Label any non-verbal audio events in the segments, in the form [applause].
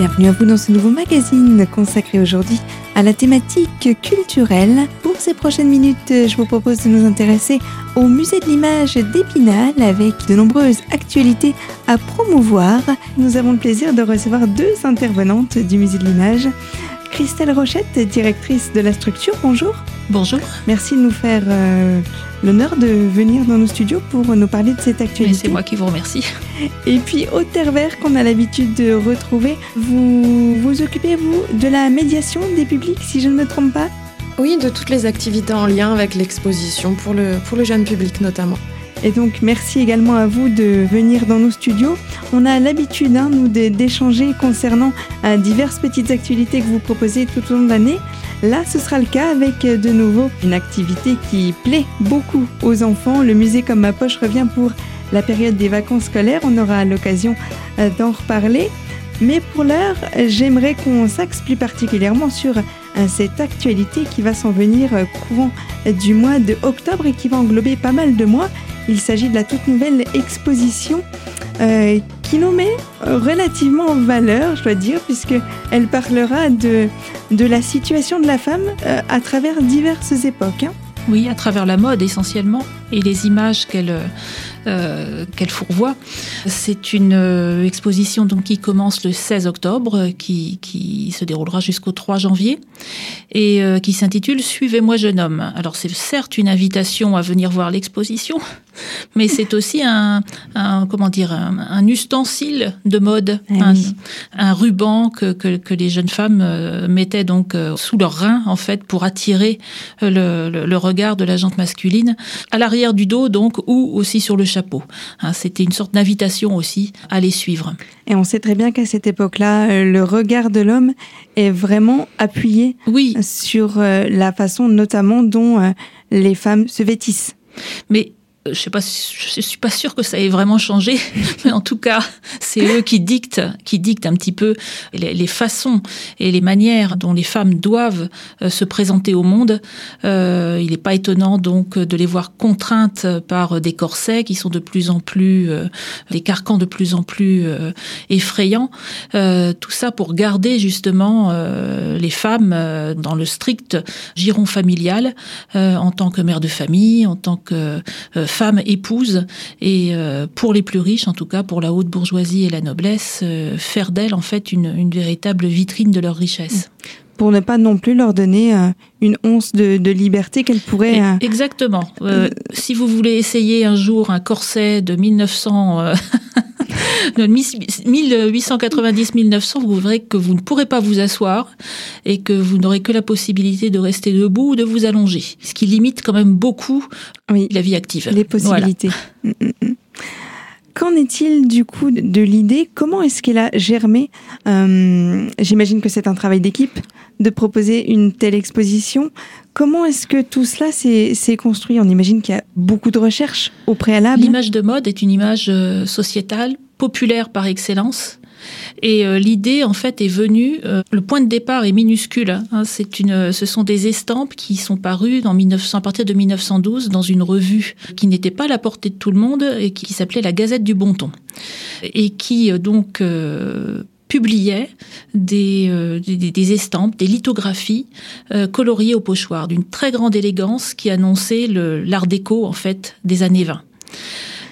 Bienvenue à vous dans ce nouveau magazine consacré aujourd'hui à la thématique culturelle. Pour ces prochaines minutes, je vous propose de nous intéresser au musée de l'image d'Épinal avec de nombreuses actualités à promouvoir. Nous avons le plaisir de recevoir deux intervenantes du musée de l'image. Christelle Rochette, directrice de la structure, bonjour. Bonjour. Merci de nous faire euh, l'honneur de venir dans nos studios pour nous parler de cette actualité. C'est moi qui vous remercie. Et puis au Terre qu'on a l'habitude de retrouver, vous vous occupez, vous, de la médiation des publics, si je ne me trompe pas? Oui, de toutes les activités en lien avec l'exposition, pour le, pour le jeune public notamment. Et donc merci également à vous de venir dans nos studios. On a l'habitude, hein, nous, d'échanger concernant euh, diverses petites activités que vous proposez tout au long de l'année. Là, ce sera le cas avec euh, de nouveau une activité qui plaît beaucoup aux enfants. Le musée comme ma poche revient pour la période des vacances scolaires. On aura l'occasion euh, d'en reparler. Mais pour l'heure, j'aimerais qu'on s'axe plus particulièrement sur cette actualité qui va s'en venir courant du mois de octobre et qui va englober pas mal de mois. Il s'agit de la toute nouvelle exposition euh, qui nous met relativement en valeur, je dois dire, puisqu'elle parlera de, de la situation de la femme euh, à travers diverses époques. Hein. Oui, à travers la mode essentiellement et les images qu'elle euh, qu'elle fourvoie. C'est une euh, exposition donc qui commence le 16 octobre, qui, qui se déroulera jusqu'au 3 janvier et euh, qui s'intitule Suivez-moi jeune homme. Alors c'est certes une invitation à venir voir l'exposition, [laughs] mais c'est aussi un, un, comment dire un, ustensile de mode, eh un, un, ruban que, que, que, les jeunes femmes mettaient donc sous leurs reins en fait pour attirer le, le, le regard de la jante masculine à l'arrière du dos, donc, ou aussi sur le chapeau. Hein, c'était une sorte d'invitation aussi à les suivre. Et on sait très bien qu'à cette époque-là, euh, le regard de l'homme est vraiment appuyé oui. sur euh, la façon notamment dont euh, les femmes se vêtissent. Mais je sais pas, je suis pas sûre que ça ait vraiment changé, [laughs] mais en tout cas, c'est eux qui dictent, qui dictent un petit peu les, façons et les manières dont les femmes doivent euh, se présenter au monde. Euh, il n'est pas étonnant donc de les voir contraintes par des corsets qui sont de plus en plus, euh, des carcans de plus en plus euh, effrayants. Euh, tout ça pour garder justement euh, les femmes dans le strict giron familial en tant que mère de famille, en tant que femmes épouses et euh, pour les plus riches, en tout cas pour la haute bourgeoisie et la noblesse, euh, faire d'elles en fait une, une, véritable vitrine de leur richesse. Pour ne pas non plus leur donner euh, une once de, de liberté qu'elles pourraient. Euh, Exactement. Euh, si vous voulez essayer un jour un corset de 1900. 1890-1900, [laughs] vous verrez que vous ne pourrez pas vous asseoir et que vous n'aurez que la possibilité de rester debout ou de vous allonger. Ce qui limite quand même beaucoup oui, la vie active. Les possibilités. Voilà. Qu'en est-il du coup de l'idée? Comment est-ce qu'elle a germé? Euh, J'imagine que c'est un travail d'équipe de proposer une telle exposition. Comment est-ce que tout cela s'est construit? On imagine qu'il y a beaucoup de recherches au préalable. L'image de mode est une image euh, sociétale, populaire par excellence. Et euh, l'idée, en fait, est venue. Euh, le point de départ est minuscule. Hein, c'est une, ce sont des estampes qui sont parues dans 1900, à partir de 1912 dans une revue qui n'était pas à la portée de tout le monde et qui, s'appelait la Gazette du Bon Ton et qui donc euh, publiait des, euh, des, des, estampes, des lithographies euh, coloriées au pochoir d'une très grande élégance qui annonçait l'art déco en fait des années 20.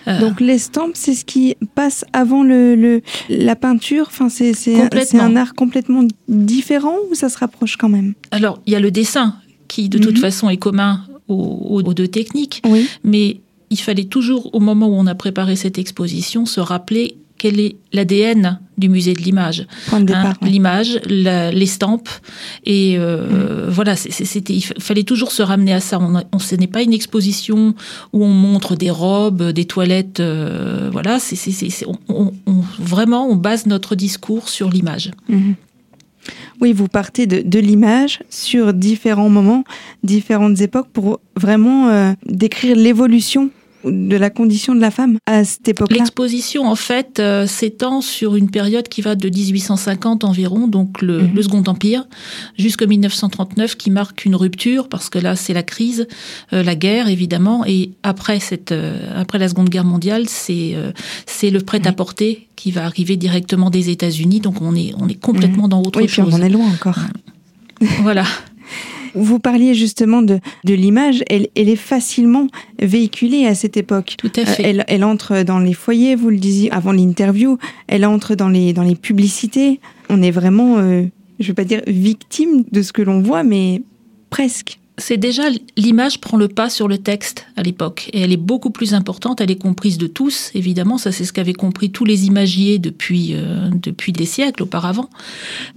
Euh, Donc l'estampe, c'est ce qui passe avant le, le la peinture. Enfin, c'est un art complètement différent ou ça se rapproche quand même? Alors il y a le dessin qui de toute mmh. façon est commun aux, aux deux techniques, oui. mais il fallait toujours, au moment où on a préparé cette exposition, se rappeler quel est l'ADN du musée de l'image hein, ouais. L'image, l'estampe, et euh, mmh. voilà, c'était, il fallait toujours se ramener à ça. On, on ce n'est pas une exposition où on montre des robes, des toilettes, euh, voilà. C'est, on, on, vraiment, on base notre discours sur l'image. Mmh. Oui, vous partez de, de l'image sur différents moments, différentes époques pour vraiment euh, décrire l'évolution de la condition de la femme à cette époque-là L'exposition, en fait, euh, s'étend sur une période qui va de 1850 environ, donc le, Mhm. le Second Empire, jusqu'en 1939, qui marque une rupture, parce que là, c'est la crise, euh, la guerre, évidemment, et après, cette, euh, après la Seconde Guerre mondiale, c'est c'est le prêt-à-porter qui va arriver directement des États-Unis, donc on est, on est complètement dans autre Mhm. Oui, puis on chose. en est loin encore. Voilà. [laughs] Vous parliez justement de, de l'image, elle, elle est facilement véhiculée à cette époque. Tout à Euh, fait. elle, elle entre dans les foyers, vous le disiez avant l'interview, elle entre dans les, dans les publicités. On est vraiment, euh, je ne vais pas dire victime de ce que l'on voit, mais presque. c'est déjà l'image prend le pas sur le texte à l'époque et elle est beaucoup plus importante, elle est comprise de tous évidemment, ça c'est ce qu'avaient compris tous les imagiers depuis euh, depuis des siècles auparavant.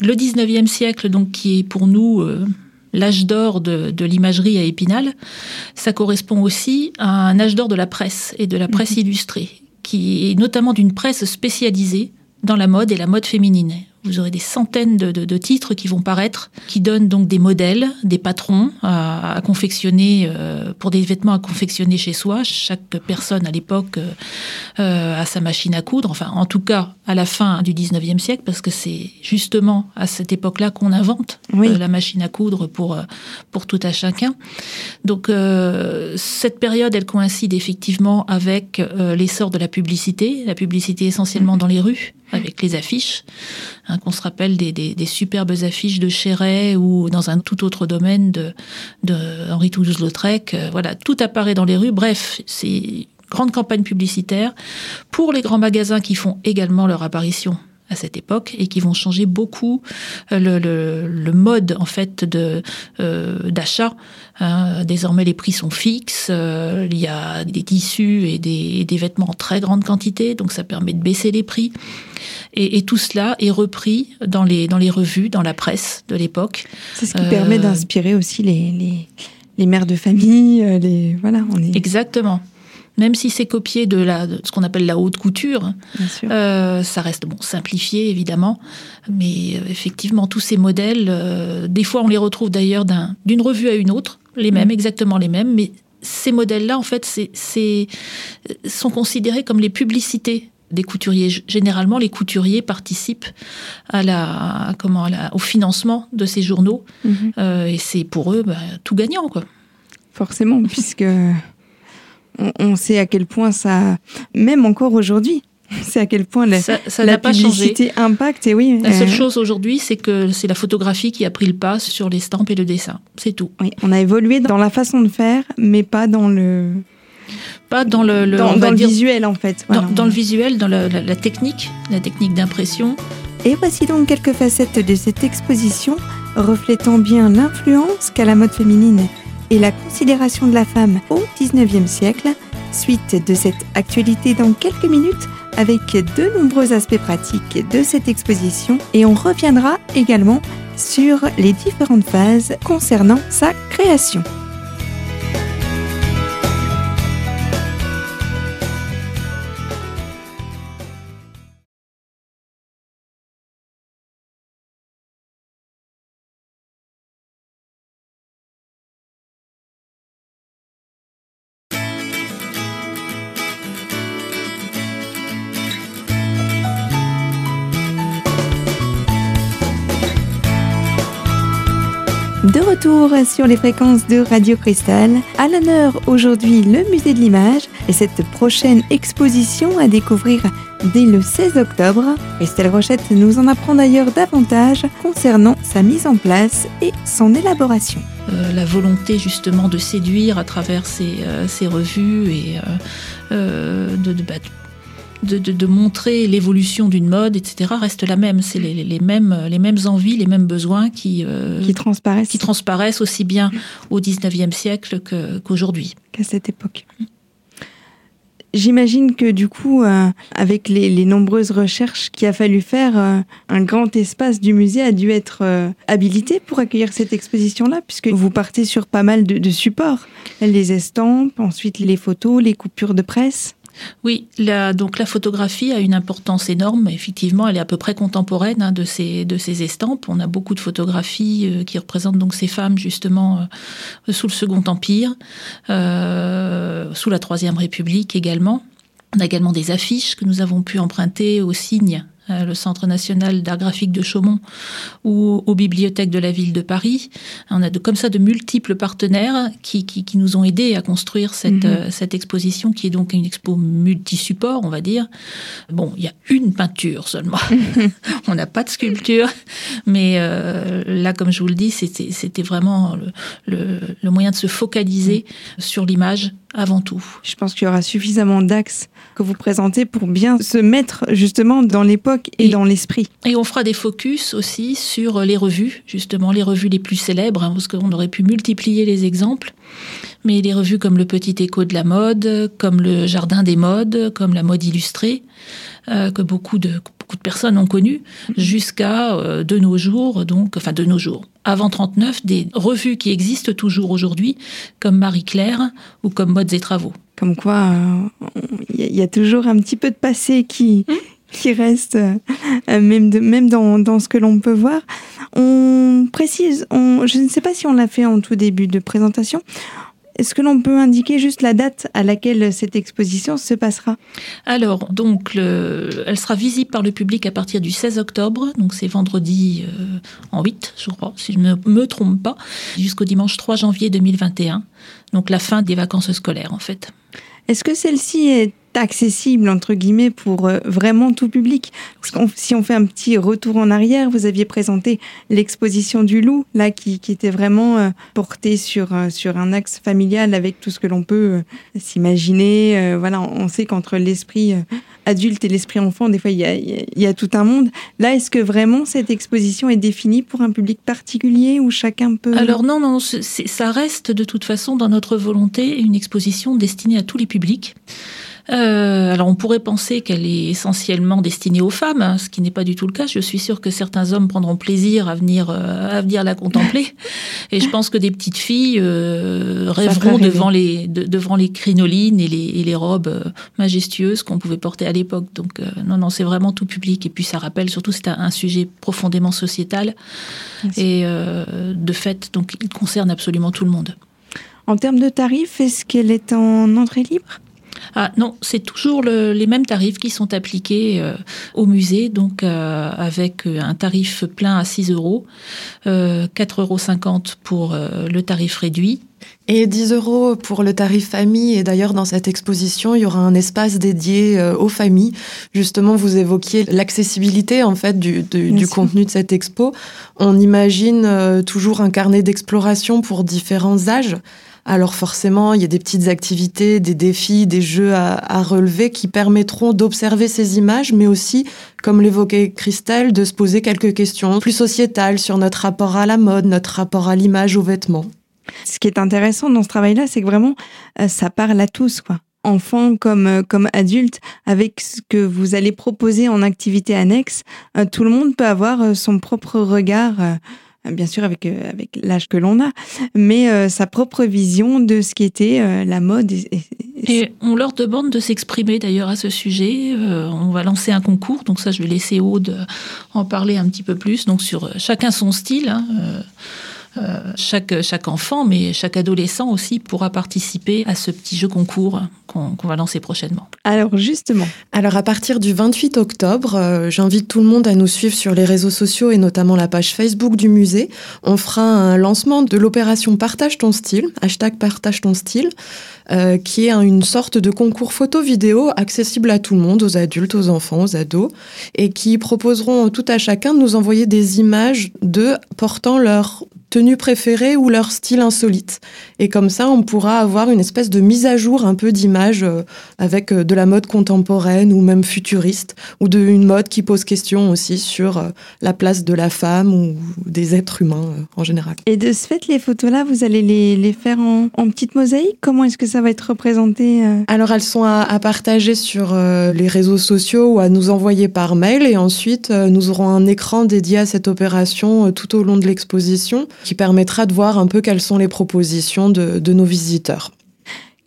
Le 19e siècle donc qui est pour nous euh, l'âge d'or de, de l'imagerie à Épinal, ça correspond aussi à un âge d'or de la presse et de la presse illustrée qui est notamment d'une presse spécialisée dans la mode et la mode féminine. Vous aurez des centaines de, de- de titres qui vont paraître, qui donnent donc des modèles, des patrons à, à confectionner euh, pour des vêtements à confectionner chez soi. Chaque personne à l'époque euh, euh, a sa machine à coudre. Enfin, en tout cas, à la fin du 19e siècle, parce que c'est justement à cette époque-là qu'on invente Oui. euh, la machine à coudre pour euh, pour tout à chacun. Donc euh, cette période, elle coïncide effectivement avec l'essor de la publicité, la publicité essentiellement dans les rues, avec les affiches, hein, qu'on se rappelle des, superbes affiches de Chéret ou dans un tout autre domaine de, de Henri Toulouse-Lautrec. Euh, voilà, tout apparaît dans les rues. Bref, c'est grande campagne publicitaire pour les grands magasins qui font également leur apparition à cette époque et qui vont changer beaucoup euh, le, le, le mode en fait de euh, d'achat. Hein, désormais, les prix sont fixes. euh, il y a des tissus et des, et des vêtements en très grande quantité, donc ça permet de baisser les prix. Et, et tout cela est repris dans les dans les revues, dans la presse de l'époque. C'est ce qui Euh, permet d'inspirer aussi les, les, les mères de famille. Les, voilà, on est Exactement. Même si c'est copié de, la, de ce qu'on appelle la haute couture. Euh, ça reste bon simplifié évidemment, mais euh, effectivement tous ces modèles, euh, des fois on les retrouve d'ailleurs d'un- d'une revue à une autre, les mêmes, exactement les mêmes, mais ces modèles-là en fait sont considérés comme les publicités des couturiers. Généralement, les couturiers participent à la, à comment, à la- au financement de ces journaux, Mhm. euh, et c'est pour eux bah, tout gagnant quoi. Forcément, puisque on, on sait à quel point ça, même encore aujourd'hui, sait à quel point la, Ça, ça la n'a pas changé. publicité impacte. Et oui, La seule euh, chose aujourd'hui, c'est que c'est la photographie qui a pris le pas sur l'estampe et le dessin. C'est tout. oui, on a évolué dans la façon de faire, mais pas dans le, Pas dans le, le- dans, le visuel en fait. dans, le visuel, dans la, la- la technique, la technique d'impression. Et voici donc quelques facettes de cette exposition reflétant bien l'influence qu'a la mode féminine et la considération de la femme au 19e siècle. Suite de cette actualité dans quelques minutes avec de nombreux aspects pratiques de cette exposition et on reviendra également sur les différentes phases concernant sa création. De retour sur les fréquences de Radio Cristal, à l'honneur aujourd'hui le musée de l'image et cette prochaine exposition à découvrir dès le 16 octobre. Estelle Rochette nous en apprend d'ailleurs davantage concernant sa mise en place et son élaboration. euh, la volonté justement de séduire à travers ces, euh, revues et euh, de, de, de- de montrer l'évolution d'une mode, etc., reste la même. C'est les, les- mêmes, les mêmes envies, les mêmes besoins qui, euh, qui transparaissent qui transparaissent aussi bien au 19e siècle qu'aujourd'hui. qu'à cette époque. J'imagine que du coup, euh, avec les, les nombreuses recherches qu'il a fallu faire, euh, un grand espace du musée a dû être euh, habilité pour accueillir cette exposition-là, puisque vous partez sur pas mal de, de supports. Les estampes, ensuite les photos, les coupures de presse. Oui, la, donc la photographie a une importance énorme. Effectivement, elle est à peu près contemporaine hein, de, ces, de estampes. On a beaucoup de photographies euh, qui représentent donc ces femmes justement euh, sous le Second Empire, euh, sous la Troisième République également. On a également des affiches que nous avons pu emprunter au signe le Centre national d'art graphique de Chaumont ou aux bibliothèques de la ville de Paris. On a de, comme ça de multiples partenaires qui, qui, qui nous ont aidés à construire cette, mhm. euh, cette exposition qui est donc une expo multi-support, on va dire. Bon, il y a une peinture seulement. [laughs] [laughs] on n'a pas de sculpture, mais euh, là, comme je vous le dis, c'était vraiment le, le, le, moyen de se focaliser mhm. sur l'image avant tout. Je pense qu'il y aura suffisamment d'axes que vous présentez pour bien se mettre justement dans l'époque et, dans l'esprit. Et on fera des focus aussi sur les revues, justement les revues les plus célèbres, hein, parce qu'on aurait pu multiplier les exemples. Mais les revues comme le Petit Écho de la mode, comme le Jardin des modes, comme la mode illustrée, euh, que beaucoup de, beaucoup de personnes ont connu, jusqu'à euh, de nos jours, donc, enfin de nos jours, avant 39, des revues qui existent toujours aujourd'hui, comme Marie-Claire ou comme Modes et Travaux. Comme quoi, il euh, y, a toujours un petit peu de passé qui, mmh. qui reste, même, de, même dans, dans ce que l'on peut voir. On précise, on, je ne sais pas si on l'a fait en tout début de présentation, est-ce que l'on peut indiquer juste la date à laquelle cette exposition se passera? Alors, donc, elle sera visible par le public à partir du 16 octobre, donc c'est vendredi euh, en 8, je crois, si je ne me, trompe pas, jusqu'au dimanche 3 janvier 2021, donc la fin des vacances scolaires en fait. Est-ce que celle-ci est accessible entre guillemets pour euh, vraiment tout public. si on fait un petit retour en arrière, vous aviez présenté l'exposition du loup là qui, était vraiment euh, portée sur euh, sur un axe familial avec tout ce que l'on peut s'imaginer. voilà, on sait qu'entre l'esprit adulte et l'esprit enfant, des fois il y a, y a, tout un monde. Là, est-ce que vraiment cette exposition est définie pour un public particulier où chacun peut Alors non, non, ça reste de toute façon dans notre volonté une exposition destinée à tous les publics. Euh, alors on pourrait penser qu'elle est essentiellement destinée aux femmes, hein, ce qui n'est pas du tout le cas. Je suis sûre que certains hommes prendront plaisir à venir, euh, à venir la contempler. Et je pense que des petites filles euh, rêveront devant les, devant les crinolines et les, et les robes euh, majestueuses qu'on pouvait porter à l'époque. Donc euh, non, non, c'est vraiment tout public. Et puis ça rappelle surtout c'est un, un, sujet profondément sociétal. Et de fait, donc il concerne absolument tout le monde. En termes de tarifs, est-ce qu'elle est en entrée libre? Ah non, c'est toujours le, les mêmes tarifs qui sont appliqués euh, au musée, donc euh, avec euh, un tarif plein à 6 euros, euh, 4,50 euros pour le tarif réduit. Et 10 euros pour le tarif famille. Et d'ailleurs, dans cette exposition, il y aura un espace dédié aux familles. Justement, vous évoquiez l'accessibilité en fait du, du, du contenu de cette expo. On imagine toujours un carnet d'exploration pour différents âges. Alors forcément, il y a des petites activités, des défis, des jeux à, relever qui permettront d'observer ces images, mais aussi, comme l'évoquait Christelle, de se poser quelques questions plus sociétales sur notre rapport à la mode, notre rapport à l'image, aux vêtements. Ce qui est intéressant dans ce travail-là, c'est que vraiment, euh, ça parle à tous, quoi enfants comme euh, comme adultes avec ce que vous allez proposer en activité annexe euh, tout le monde peut avoir son propre regard bien sûr avec euh, avec l'âge que l'on a, mais euh, sa propre vision de ce qui était euh, la mode. Et, on leur demande de s'exprimer d'ailleurs à ce sujet. on va lancer un concours, donc ça je vais laisser Aude en parler un petit peu plus. Donc sur chacun son style. Hein, chaque, chaque enfant, mais chaque adolescent aussi pourra participer à ce petit jeu concours qu'on va lancer prochainement. Alors justement. Alors à partir du 28 octobre, euh, j'invite tout le monde à nous suivre sur les réseaux sociaux et notamment la page Facebook du musée. On fera un lancement de l'opération Partage ton style, hashtag Partage ton style, euh, qui est une sorte de concours photo-vidéo accessible à tout le monde, aux adultes, aux enfants, aux ados, et qui proposeront tout à chacun de nous envoyer des images de portant leur tenue préférée ou leur style insolite. Et comme ça, on pourra avoir une espèce de mise à jour un peu d'image euh, avec euh, de la mode contemporaine ou même futuriste, ou de une mode qui pose question aussi sur la place de la femme ou des êtres humains en général. Et de ce fait, les photos-là, vous allez les, les faire en, en petite mosaïque Comment est-ce que ça va être représenté Alors, elles sont à, à partager sur les réseaux sociaux ou à nous envoyer par mail. Et ensuite, nous aurons un écran dédié à cette opération tout au long de l'exposition qui permettra de voir un peu quelles sont les propositions de, nos visiteurs.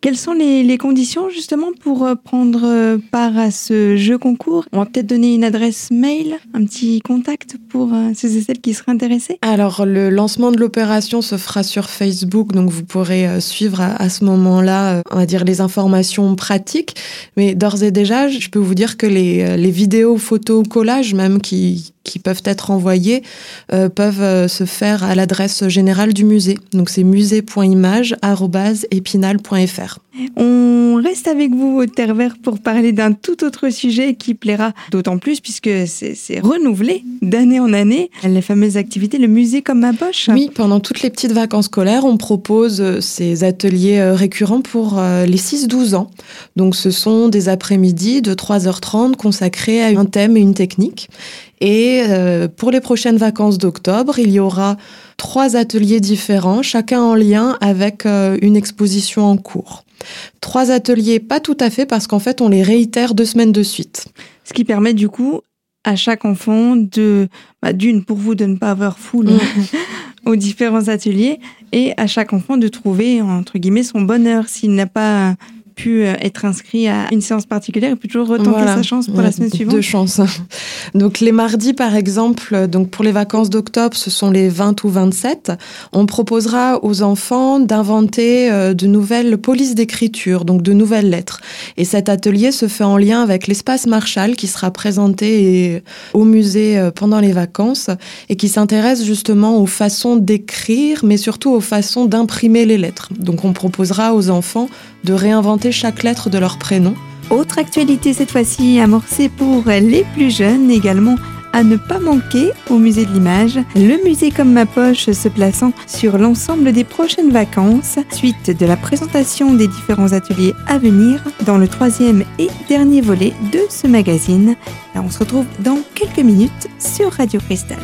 Quelles sont les, conditions justement pour euh, prendre euh, part à ce jeu concours? On va peut-être donner une adresse mail, un petit contact pour euh, ceux et celles qui seraient intéressés. Alors le lancement de l'opération se fera sur Facebook, donc vous pourrez suivre à, ce moment-là, on va dire les informations pratiques. Mais d'ores et déjà, je peux vous dire que les, les vidéos, photos, collages même qui, qui peuvent être envoyés euh, peuvent euh, se faire à l'adresse générale du musée. Donc c'est musée.image@épinal.fr. On reste avec vous au Terre Vert pour parler d'un tout autre sujet qui plaira d'autant plus puisque c'est renouvelé d'année en année. Les fameuses activités, le musée comme ma poche. Oui, pendant toutes les petites vacances scolaires, on propose euh, ces ateliers récurrents pour les 6-12 ans. Donc ce sont des après-midi de 3h30 consacrés à un thème et une technique. Et euh, pour les prochaines vacances d'octobre, il y aura trois ateliers différents, chacun en lien avec euh, une exposition en cours. Trois ateliers, pas tout à fait, parce qu'en fait, on les réitère deux semaines de suite. Ce qui permet du coup à chaque enfant de, bah, d'une, pour vous de ne pas avoir foule [laughs] aux différents ateliers, et à chaque enfant de trouver, entre guillemets, son bonheur. S'il n'a pas pu euh, être inscrit à une séance particulière, il peut toujours retenter sa chance pour la semaine suivante. Deux chances. [laughs] Donc les mardis, par exemple, donc pour les vacances d'octobre, ce sont les 20 ou 27. On proposera aux enfants d'inventer euh, de nouvelles polices d'écriture, donc de nouvelles lettres. Et cet atelier se fait en lien avec l'espace Marshall qui sera présenté au musée euh, pendant les vacances et qui s'intéresse justement aux façons d'écrire, mais surtout aux façons d'imprimer les lettres. Donc on proposera aux enfants de réinventer chaque lettre de leur prénom. Autre actualité cette fois-ci amorcée pour les plus jeunes également à ne pas manquer au musée de l'image, le musée comme ma poche se plaçant sur l'ensemble des prochaines vacances, suite de la présentation des différents ateliers à venir dans le troisième et dernier volet de ce magazine. On se retrouve dans quelques minutes sur Radio Cristal.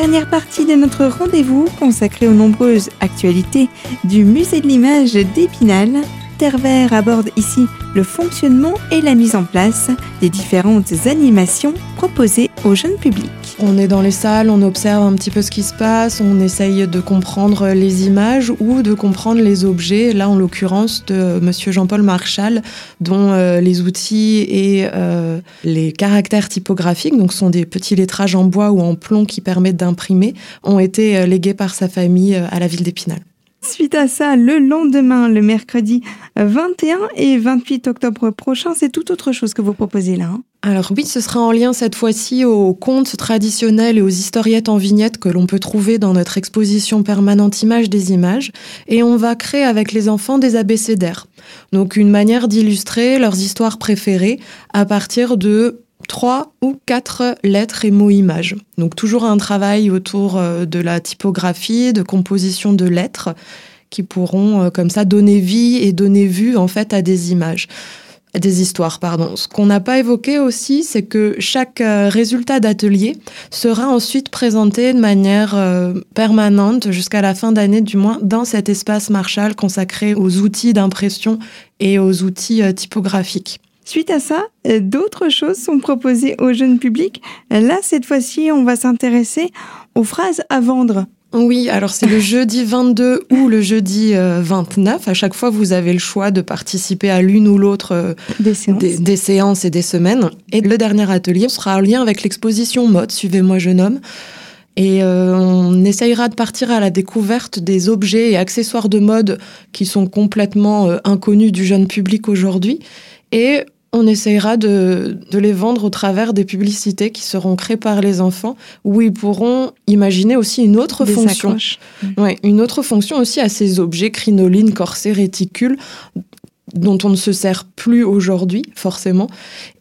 Dernière partie de notre rendez-vous consacrée aux nombreuses actualités du musée de l'image d'Épinal. Terre aborde ici le fonctionnement et la mise en place des différentes animations proposées au jeune public. On est dans les salles, on observe un petit peu ce qui se passe, on essaye de comprendre les images ou de comprendre les objets, là en l'occurrence de Monsieur Jean-Paul Marchal, dont euh, les outils et euh, les caractères typographiques, donc sont des petits lettrages en bois ou en plomb qui permettent d'imprimer, ont été euh, légués par sa famille à la ville d'Épinal. Suite à ça, le lendemain, le mercredi 21 et 28 octobre prochain, c'est tout autre chose que vous proposez là. Hein. Alors oui, ce sera en lien cette fois-ci aux contes traditionnels et aux historiettes en vignettes que l'on peut trouver dans notre exposition permanente Images des images. Et on va créer avec les enfants des abécédaires. Donc une manière d'illustrer leurs histoires préférées à partir de trois ou quatre lettres et mots images. Donc toujours un travail autour euh, de la typographie, de composition de lettres qui pourront euh, comme ça donner vie et donner vue en fait à des images des histoires, pardon. Ce qu'on n'a pas évoqué aussi, c'est que chaque euh, résultat d'atelier sera ensuite présenté de manière permanente jusqu'à la fin d'année, du moins, dans cet espace Marshall consacré aux outils d'impression et aux outils typographiques. Suite à ça, euh, d'autres choses sont proposées au jeune public. Là, cette fois-ci, on va s'intéresser aux phrases à vendre. Oui, alors c'est le jeudi 22 ou le jeudi 29. Euh, à chaque fois, vous avez le choix de participer à l'une ou l'autre euh, des, séances. et des semaines. Et le dernier atelier sera en lien avec l'exposition mode Suivez-moi jeune homme. Et on essayera de partir à la découverte des objets et accessoires de mode qui sont complètement inconnus du jeune public aujourd'hui. Et on essayera de, les vendre au travers des publicités qui seront créées par les enfants, où ils pourront imaginer aussi une autre fonction. Ouais, une autre fonction aussi à ces objets, crinolines, corsets, réticules, dont on ne se sert plus aujourd'hui forcément,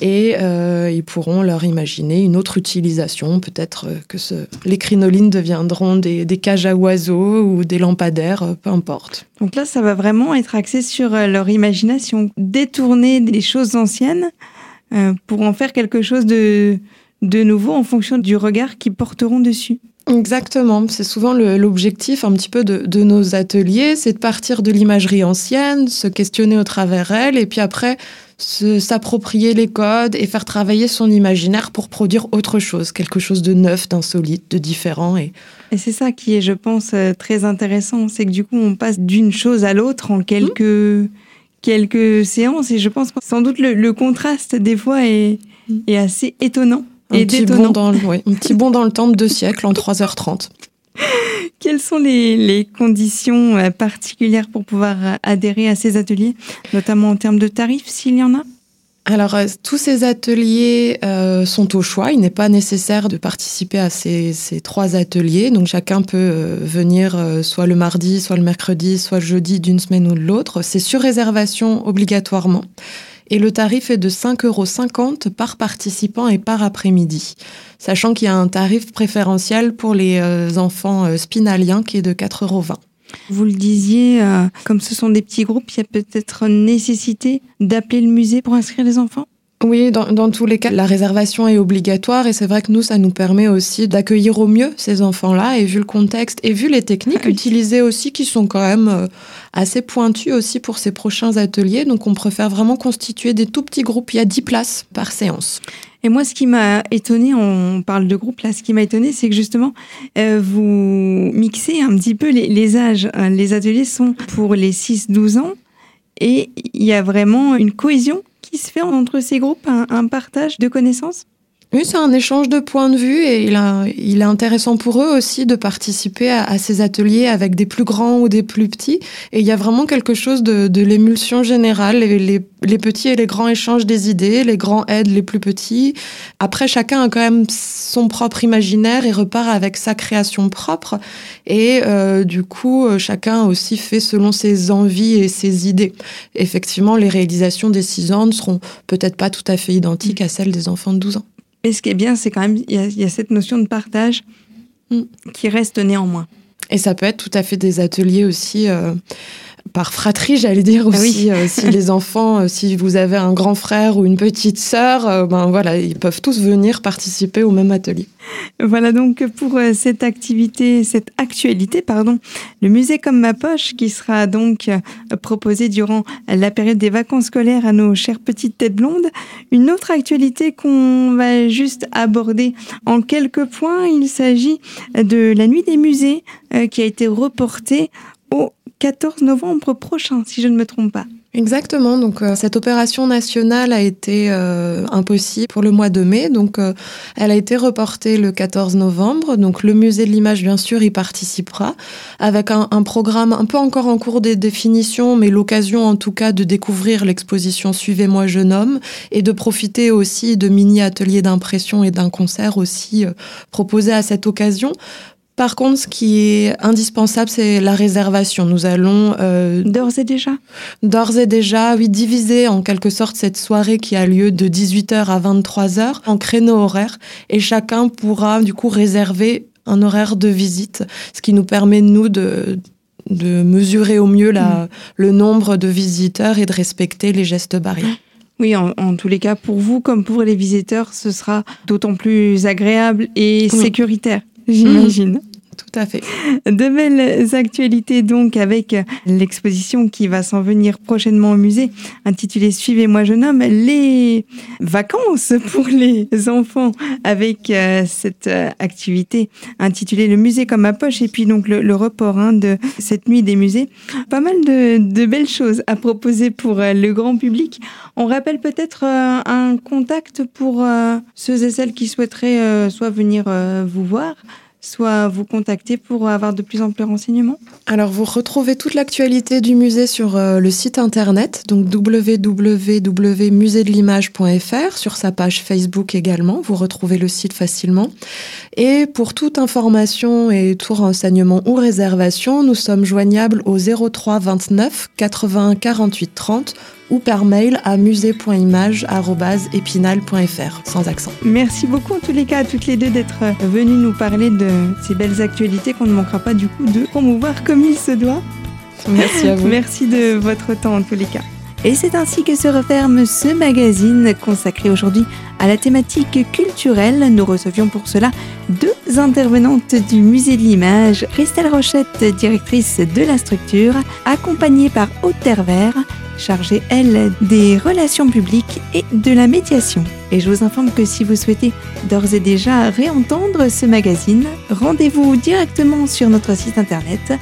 et euh, ils pourront leur imaginer une autre utilisation. Peut-être que les crinolines deviendront des, cages à oiseaux ou des lampadaires, euh, peu importe. Donc là, ça va vraiment être axé sur euh, leur imagination, détourner des choses anciennes pour en faire quelque chose de de nouveau en fonction du regard qu'ils porteront dessus. Exactement, c'est souvent l'objectif un petit peu de, de nos ateliers, c'est de partir de l'imagerie ancienne, se questionner au travers elle, et puis après s'approprier les codes et faire travailler son imaginaire pour produire autre chose, quelque chose de neuf, d'insolite, de différent. Et, et c'est ça qui est, je pense, euh, très intéressant, c'est que du coup, on passe d'une chose à l'autre en quelques, quelques séances, et je pense que sans doute le, contraste des fois est, est assez étonnant. Un et petit, bond dans, le, un petit bond dans le temps de deux siècles en 3h30. [laughs] Quelles sont les, conditions euh, particulières pour pouvoir euh, adhérer à ces ateliers, notamment en termes de tarifs, s'il y en a? Alors, euh, tous ces ateliers sont au choix. Il n'est pas nécessaire de participer à ces, trois ateliers. Donc, chacun peut venir soit le mardi, soit le mercredi, soit le jeudi d'une semaine ou de l'autre. C'est sur réservation obligatoirement et le tarif est de 5,50 euros par participant et par après-midi, sachant qu'il y a un tarif préférentiel pour les euh, enfants euh, spinaliens qui est de 4,20 euros. Vous le disiez, euh, comme ce sont des petits groupes, il y a peut-être nécessité d'appeler le musée pour inscrire les enfants? Oui, dans, tous les cas, la réservation est obligatoire et c'est vrai que nous, ça nous permet aussi d'accueillir au mieux ces enfants-là et vu le contexte et vu les techniques ah utilisées aussi qui sont quand même euh, assez pointues aussi pour ces prochains ateliers. Donc on préfère vraiment constituer des tout petits groupes. Il y a 10 places par séance. Et moi, ce qui m'a étonné, on parle de groupe là, ce qui m'a étonné, c'est que justement, euh, vous mixez un petit peu les, les âges. Euh, les ateliers sont pour les 6-12 ans et il y a vraiment une cohésion qui se fait entre ces groupes, un, partage de connaissances? Oui, c'est un échange de points de vue et il, il est intéressant pour eux aussi de participer à, ces ateliers avec des plus grands ou des plus petits. Et il y a vraiment quelque chose de, l'émulsion générale. Les, les, petits et les grands échangent des idées, les grands aident les plus petits. Après, chacun a quand même son propre imaginaire et repart avec sa création propre. Et euh, du coup, euh, chacun aussi fait selon ses envies et ses idées. Effectivement, les réalisations des 6 ans ne seront peut-être pas tout à fait identiques à celles des enfants de 12 ans. Et ce qui est bien, c'est quand même, il y, a cette notion de partage mm. qui reste néanmoins. Et ça peut être tout à fait des ateliers aussi. Euh, par fratrie, j'allais dire ah aussi. Euh, si [laughs] les enfants, euh, si vous avez un grand frère ou une petite sœur, euh, ben voilà, ils peuvent tous venir participer au même atelier. Voilà donc pour cette activité, cette actualité, pardon, le musée comme ma poche qui sera donc proposé durant la période des vacances scolaires à nos chères petites têtes blondes. Une autre actualité qu'on va juste aborder en quelques points, il s'agit de la nuit des musées qui a été reportée 14 novembre prochain, si je ne me trompe pas. Exactement. Donc euh, cette opération nationale a été euh, impossible pour le mois de mai. Donc euh, elle a été reportée le 14 novembre. Donc le musée de l'image, bien sûr, y participera avec un, programme un peu encore en cours des définitions, mais l'occasion en tout cas de découvrir l'exposition Suivez-moi jeune homme et de profiter aussi de mini ateliers d'impression et d'un concert aussi proposé à cette occasion. Par contre, ce qui est indispensable, c'est la réservation. Nous allons... Euh, d'ores et déjà? D'ores et déjà, oui, diviser en quelque sorte cette soirée qui a lieu de 18h à 23h en créneaux horaires et chacun pourra du coup réserver un horaire de visite, ce qui nous permet, nous, de, de mesurer au mieux la, mm. le nombre de visiteurs et de respecter les gestes barrières. Oui, en, tous les cas, pour vous comme pour les visiteurs, ce sera d'autant plus agréable et sécuritaire j'imagine. Tout à fait. De belles actualités donc avec l'exposition qui va s'en venir prochainement au musée, intitulée Suivez-moi jeune homme, les vacances pour les enfants avec euh, cette euh, activité intitulée Le musée comme ma poche et puis donc le, report hein, de cette nuit des musées. Pas mal de, de, belles choses à proposer pour euh, le grand public. On rappelle peut-être un contact pour ceux et celles qui souhaiteraient soit venir vous voir, soit vous contacter pour avoir de plus amples renseignements Alors, vous retrouvez toute l'actualité du musée sur euh, le site internet, donc www.musédelimage.fr, sur sa page Facebook également. Vous retrouvez le site facilement. Et pour toute information et tout renseignement ou réservation, nous sommes joignables au 03 29 81 48 30 ou par mail à musée.image.épinal.fr sans accent. Merci beaucoup en tous les cas à toutes les deux d'être venues nous parler de ces belles actualités qu'on ne manquera pas du coup de promouvoir comme il se doit. Merci à vous. Merci de votre temps en tous les cas. Et c'est ainsi que se referme ce magazine consacré aujourd'hui à la thématique culturelle. Nous recevions pour cela deux intervenantes du musée de l'image, Christelle Rochette, directrice de la structure, accompagnée par Aude Tervert, chargée, elle, des relations publiques et de la médiation. Et je vous informe que si vous souhaitez d'ores et déjà réentendre ce magazine, rendez-vous directement sur notre site internet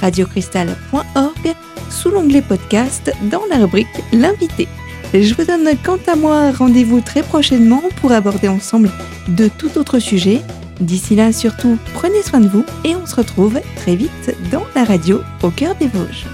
radiocristal.org sous l'onglet podcast dans la rubrique L'invité. Je vous donne quant à moi rendez-vous très prochainement pour aborder ensemble de tout autre sujet. D'ici là, surtout, prenez soin de vous et on se retrouve très vite dans la radio au cœur des Vosges.